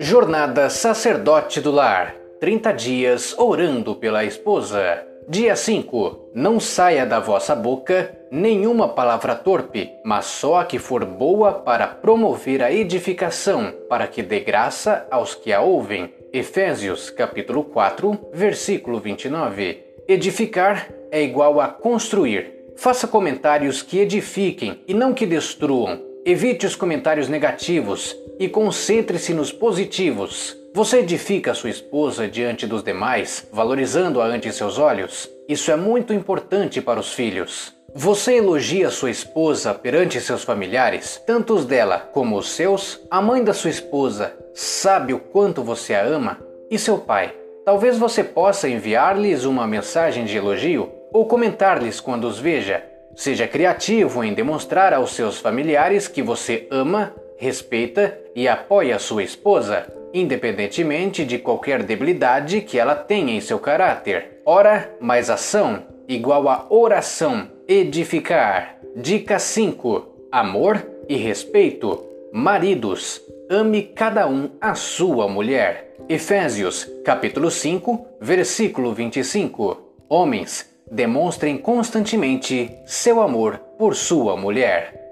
Jornada Sacerdote do Lar 30 dias orando pela esposa. Dia 5. Não saia da vossa boca nenhuma palavra torpe, mas só a que for boa para promover a edificação, para que dê graça aos que a ouvem. Efésios capítulo 4, versículo 29. Edificar é igual a construir. Faça comentários que edifiquem e não que destruam. Evite os comentários negativos e concentre-se nos positivos. Você edifica sua esposa diante dos demais, valorizando-a ante seus olhos? Isso é muito importante para os filhos. Você elogia sua esposa perante seus familiares, tanto os dela como os seus? A mãe da sua esposa sabe o quanto você a ama? E seu pai? Talvez você possa enviar-lhes uma mensagem de elogio ou comentar-lhes quando os veja. Seja criativo em demonstrar aos seus familiares que você ama, respeita e apoia sua esposa independentemente de qualquer debilidade que ela tenha em seu caráter. Ora mais ação igual a oração, edificar. Dica 5: Amor e respeito. Maridos, ame cada um a sua mulher. Efésios, capítulo 5, versículo 25. Homens, demonstrem constantemente seu amor por sua mulher.